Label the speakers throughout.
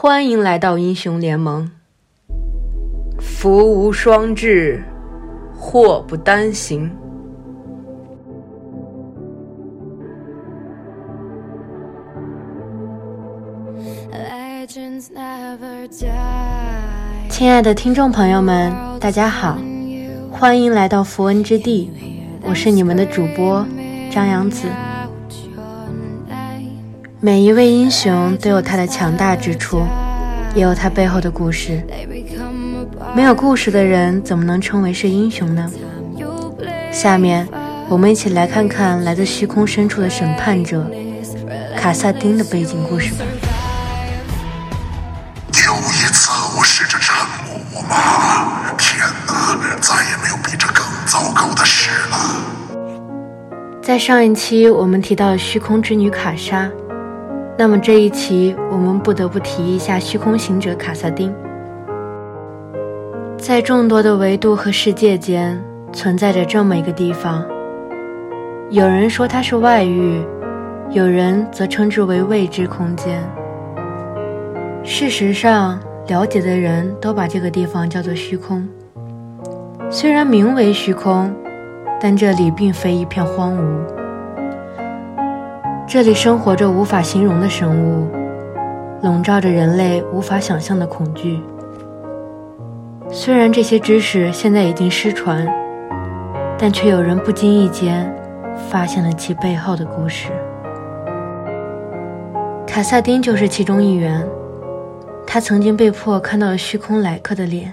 Speaker 1: 欢迎来到英雄联盟。福无双至，祸不单行。亲爱的听众朋友们，大家好，欢迎来到符文之地，我是你们的主播张扬子。每一位英雄都有他的强大之处，也有他背后的故事。没有故事的人怎么能称为是英雄呢？下面我们一起来看看来自虚空深处的审判者卡萨丁的背景故事吧。
Speaker 2: 有一次，我试着沉默吗？天哪，再也没有比这更糟糕的事了。
Speaker 1: 在上一期我们提到了虚空之女卡莎。那么这一期，我们不得不提一下虚空行者卡萨丁。在众多的维度和世界间，存在着这么一个地方。有人说它是外域，有人则称之为未知空间。事实上，了解的人都把这个地方叫做虚空。虽然名为虚空，但这里并非一片荒芜。这里生活着无法形容的生物，笼罩着人类无法想象的恐惧。虽然这些知识现在已经失传，但却有人不经意间发现了其背后的故事。卡萨丁就是其中一员，他曾经被迫看到了虚空来客的脸，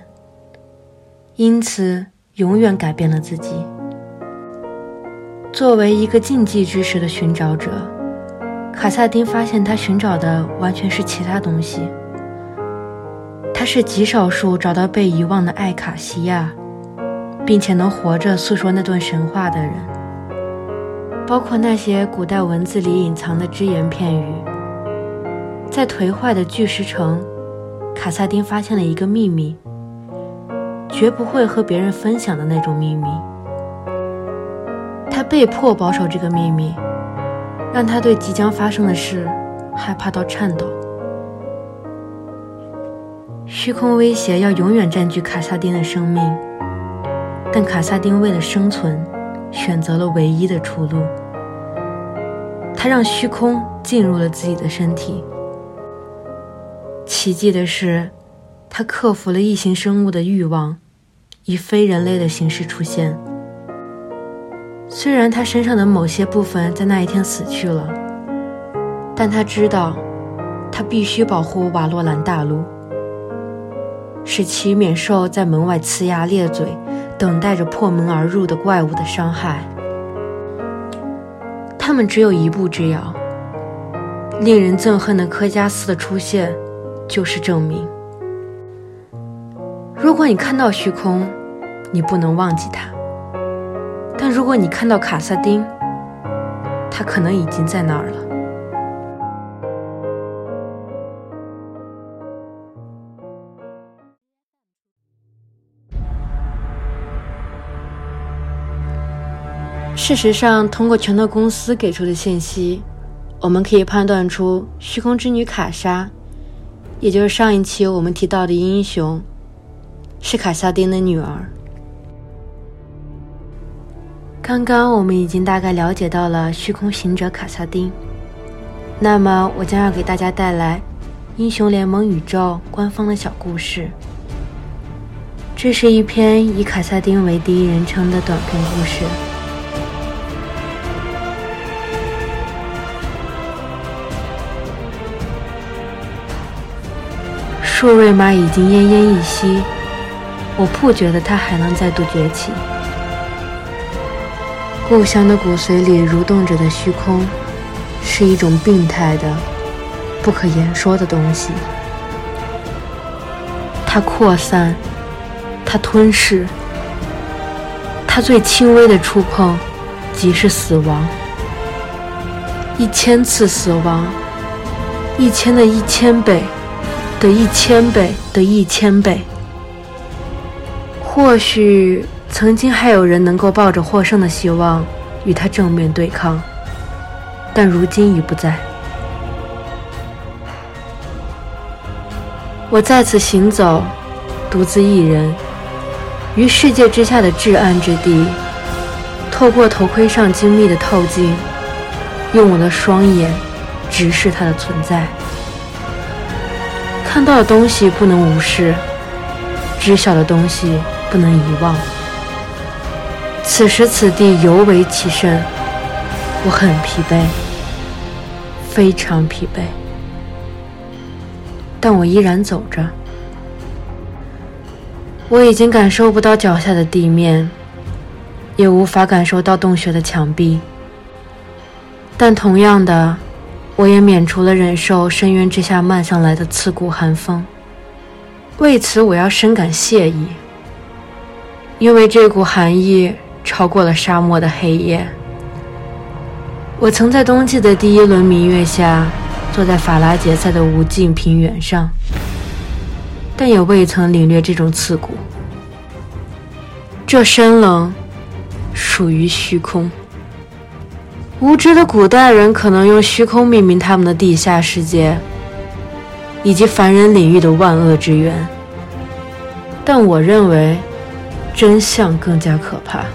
Speaker 1: 因此永远改变了自己。作为一个禁忌知识的寻找者。卡萨丁发现，他寻找的完全是其他东西。他是极少数找到被遗忘的艾卡西亚，并且能活着诉说那段神话的人，包括那些古代文字里隐藏的只言片语。在颓坏的巨石城，卡萨丁发现了一个秘密，绝不会和别人分享的那种秘密。他被迫保守这个秘密。让他对即将发生的事害怕到颤抖。虚空威胁要永远占据卡萨丁的生命，但卡萨丁为了生存，选择了唯一的出路。他让虚空进入了自己的身体。奇迹的是，他克服了异形生物的欲望，以非人类的形式出现。虽然他身上的某些部分在那一天死去了，但他知道，他必须保护瓦洛兰大陆，使其免受在门外呲牙咧嘴、等待着破门而入的怪物的伤害。他们只有一步之遥。令人憎恨的科加斯的出现，就是证明。如果你看到虚空，你不能忘记他。如果你看到卡萨丁，他可能已经在那儿了。事实上，通过拳头公司给出的信息，我们可以判断出虚空之女卡莎，也就是上一期我们提到的英雄，是卡萨丁的女儿。刚刚我们已经大概了解到了虚空行者卡萨丁，那么我将要给大家带来英雄联盟宇宙官方的小故事。这是一篇以卡萨丁为第一人称的短篇故事。树瑞玛已经奄奄一息，我不觉得他还能再度崛起。故乡的骨髓里蠕动着的虚空，是一种病态的、不可言说的东西。它扩散，它吞噬，它最轻微的触碰即是死亡。一千次死亡，一千的一千倍的一千倍的一千倍。或许曾经还有人能够抱着获胜的希望与他正面对抗，但如今已不在。我再次行走，独自一人，于世界之下的至暗之地，透过头盔上精密的透镜，用我的双眼直视它的存在。看到的东西不能无视，知晓的东西不能遗忘。此时此地尤为其甚，我很疲惫，非常疲惫。但我依然走着，我已经感受不到脚下的地面，也无法感受到洞穴的墙壁。但同样的，我也免除了忍受深渊之下漫上来的刺骨寒风。为此，我要深感谢意，因为这股寒意超过了沙漠的黑夜。我曾在冬季的第一轮明月下。坐在法拉杰赛的无尽平原上，但也未曾领略这种刺骨。这深冷属于虚空。无知的古代人可能用虚空命名他们的地下世界，以及凡人领域的万恶之源。但我认为，真相更加可怕。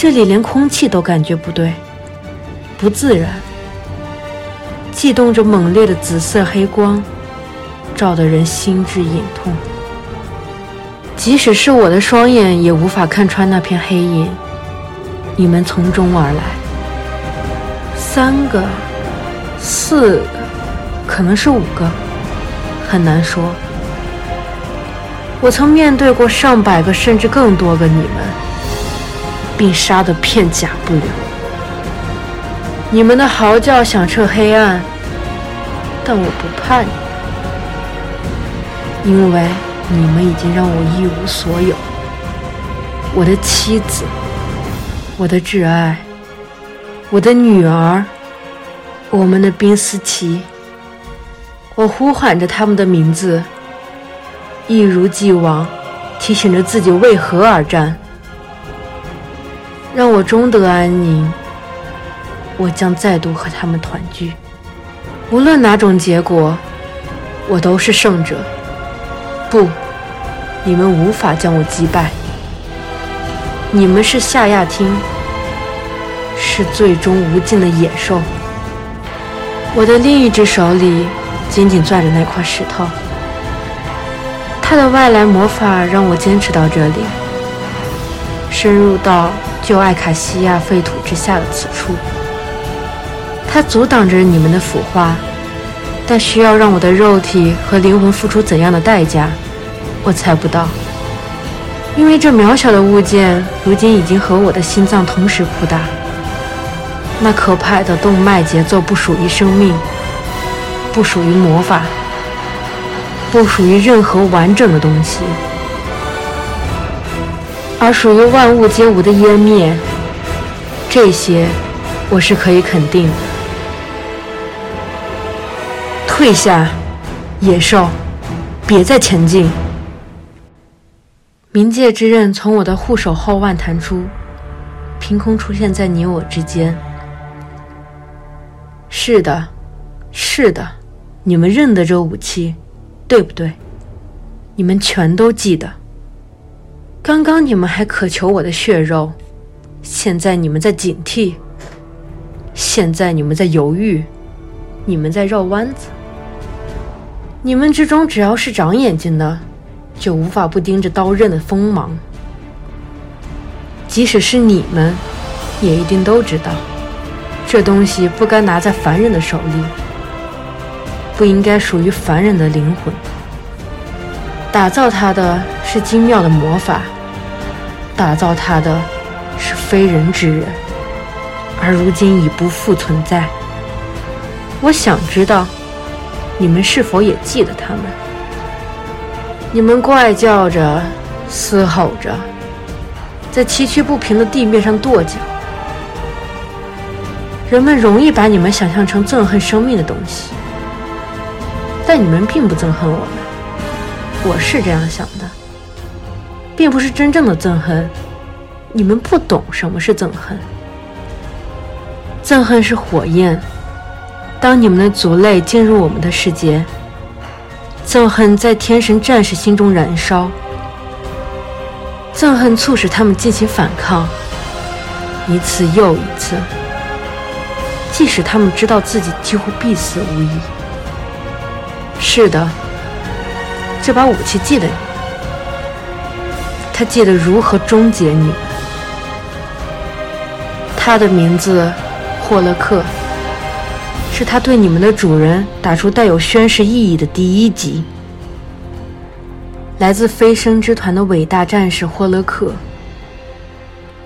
Speaker 1: 这里连空气都感觉不对，不自然。悸动着猛烈的紫色黑光，照得人心智隐痛。即使是我的双眼，也无法看穿那片黑影。你们从中而来，三个、四个，可能是五个，很难说。我曾面对过上百个，甚至更多个你们，并杀得片甲不留。你们的嚎叫响彻黑暗，但我不怕你，因为你们已经让我一无所有。我的妻子，我的挚爱，我的女儿，我们的宾斯奇。我呼喊着他们的名字，一如既往，提醒着自己为何而战，让我终得安宁。我将再度和他们团聚，无论哪种结果，我都是胜者。不，你们无法将我击败。你们是夏亚汀，是最终无尽的野兽。我的另一只手里紧紧攥着那块石头，它的外来魔法让我坚持到这里，深入到就艾卡西亚废土之下的此处。它阻挡着你们的腐化，但需要让我的肉体和灵魂付出怎样的代价，我猜不到。因为这渺小的物件如今已经和我的心脏同时扑打。那可怕的动脉节奏不属于生命，不属于魔法，不属于任何完整的东西，而属于万物皆无的湮灭。这些，我是可以肯定的。退下，野兽，别再前进。冥界之刃从我的护手后腕弹出，凭空出现在你我之间。是的，是的，你们认得这武器，对不对？你们全都记得。刚刚你们还渴求我的血肉，现在你们在警惕，现在你们在犹豫，你们在绕弯子。你们之中，只要是长眼睛的，就无法不盯着刀刃的锋芒。即使是你们，也一定都知道，这东西不该拿在凡人的手里，不应该属于凡人的灵魂。打造它的是精妙的魔法，打造它的是非人之人，而如今已不复存在。我想知道。你们是否也记得他们？你们怪叫着，嘶吼着，在崎岖不平的地面上跺脚。人们容易把你们想象成憎恨生命的东西，但你们并不憎恨我们。我是这样想的，并不是真正的憎恨。你们不懂什么是憎恨。憎恨是火焰，当你们的族类进入我们的世界，憎恨在天神战士心中燃烧，憎恨促使他们进行反抗，一次又一次。即使他们知道自己几乎必死无疑。是的，这把武器记得你，他记得如何终结你。他的名字霍勒克，是他对你们的主人打出带有宣誓意义的第一击。来自飞升之团的伟大战士霍勒克，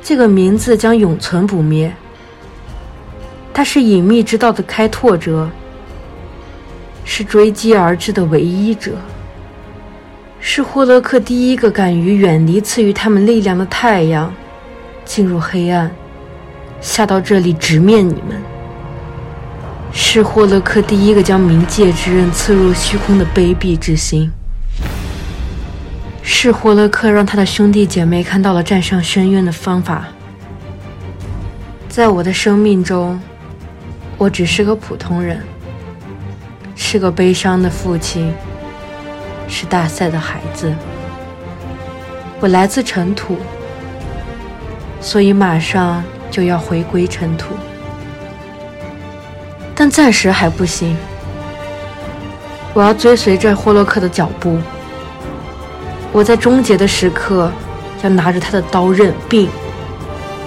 Speaker 1: 这个名字将永存不灭。他是隐秘之道的开拓者，是追击而至的唯一者，是霍勒克第一个敢于远离赐予他们力量的太阳，进入黑暗，下到这里直面你们。是霍勒克第一个将冥界之刃刺入虚空的卑鄙之心。是霍勒克让他的兄弟姐妹看到了战胜深渊的方法。在我的生命中。我只是个普通人，是个悲伤的父亲，是大赛的孩子。我来自尘土，所以马上就要回归尘土，但暂时还不行。我要追随着霍洛克的脚步，我在终结的时刻要拿着他的刀刃，并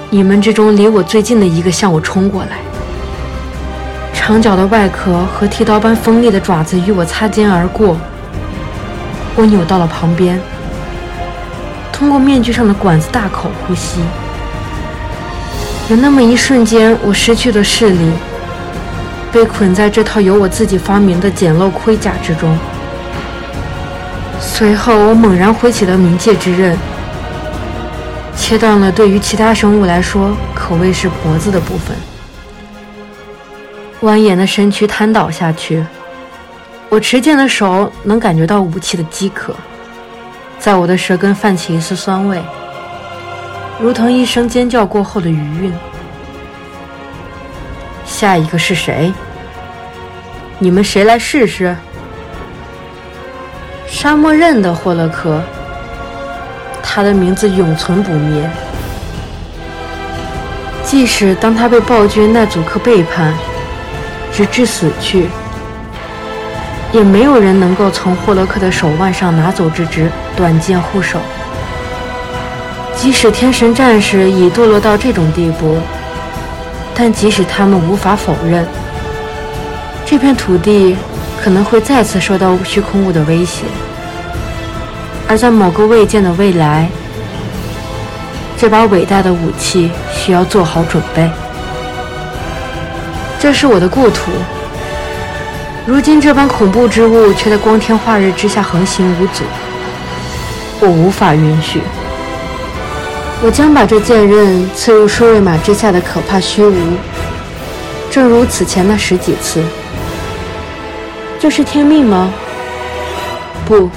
Speaker 1: 你们之中离我最近的一个向我冲过来。长角的外壳和剃刀般锋利的爪子与我擦肩而过，我扭到了旁边，通过面具上的管子大口呼吸。有那么一瞬间，我失去了视力，被捆在这套由我自己发明的简陋盔甲之中。随后，我猛然挥起了冥界之刃，切断了对于其他生物来说可谓是脖子的部分。蜿蜒的身躯瘫倒下去，我持剑的手能感觉到武器的饥渴，在我的舌根泛起一丝酸味，如同一声尖叫过后的余韵。下一个是谁？你们谁来试试？沙漠刃的霍勒克，他的名字永存不灭，即使当他被暴君奈祖克背叛。直至死去，也没有人能够从霍勒克的手腕上拿走这只短剑护手。即使天神战士已堕落到这种地步，但即使他们无法否认，这片土地可能会再次受到虚空物的威胁，而在某个未见的未来，这把伟大的武器需要做好准备。这是我的故土，如今这般恐怖之物却在光天化日之下横行无阻，我无法允许。我将把这剑刃刺入舒瑞玛之下的可怕虚无，正如此前那十几次。这是天命吗？不，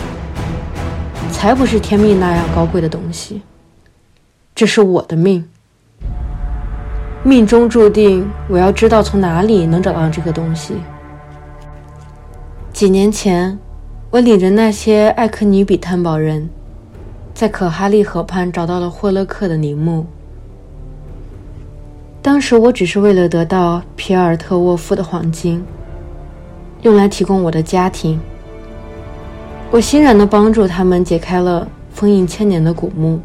Speaker 1: 才不是天命那样高贵的东西。这是我的命。命中注定，我要知道从哪里能找到这个东西。几年前，我领着那些艾克尼比探宝人，在可哈利河畔找到了霍勒克的陵墓。当时我只是为了得到皮尔特沃夫的黄金，用来提供我的家庭。我欣然地帮助他们解开了封印千年的古墓。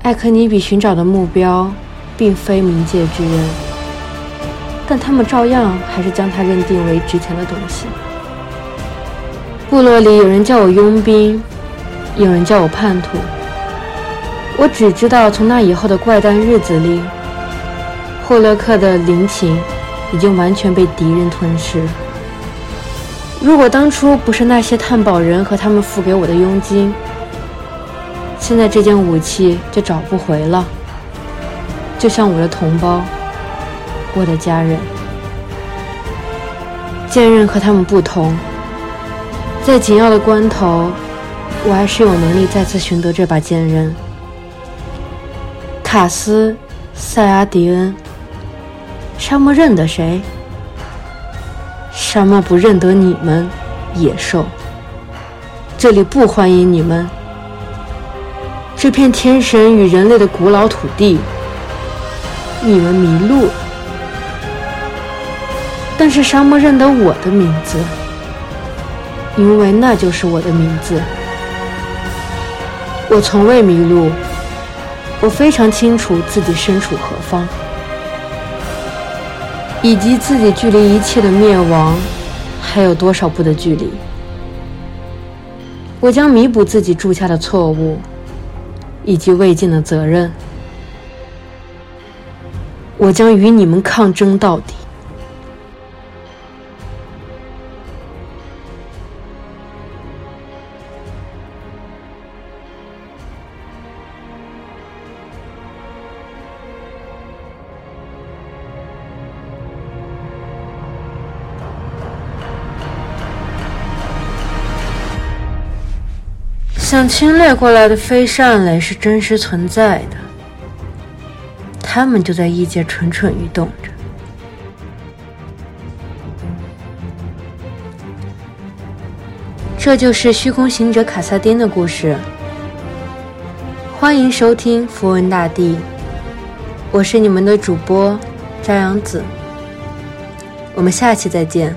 Speaker 1: 艾克尼比寻找的目标，并非冥界之人，但他们照样还是将它认定为值钱的东西。部落里有人叫我佣兵，有人叫我叛徒。我只知道，从那以后的怪诞日子里，霍勒克的陵寝已经完全被敌人吞噬。如果当初不是那些探宝人和他们付给我的佣金，现在这件武器就找不回了。就像我的同胞，我的家人，剑刃和他们不同，在紧要的关头，我还是有能力再次寻得这把剑刃。卡斯，塞阿迪恩，沙漠认得谁？沙漠不认得你们，野兽。这里不欢迎你们。这片天神与人类的古老土地，你们迷路。但是沙漠认得我的名字，因为那就是我的名字。我从未迷路，我非常清楚自己身处何方。以及自己距离一切的灭亡还有多少步的距离？我将弥补自己铸下的错误，以及未尽的责任。我将与你们抗争到底。想侵略过来的飞善类是真实存在的，他们就在异界蠢蠢欲动着。这就是虚空行者卡萨丁的故事。欢迎收听《符文大帝》，我是你们的主播张扬子，我们下期再见。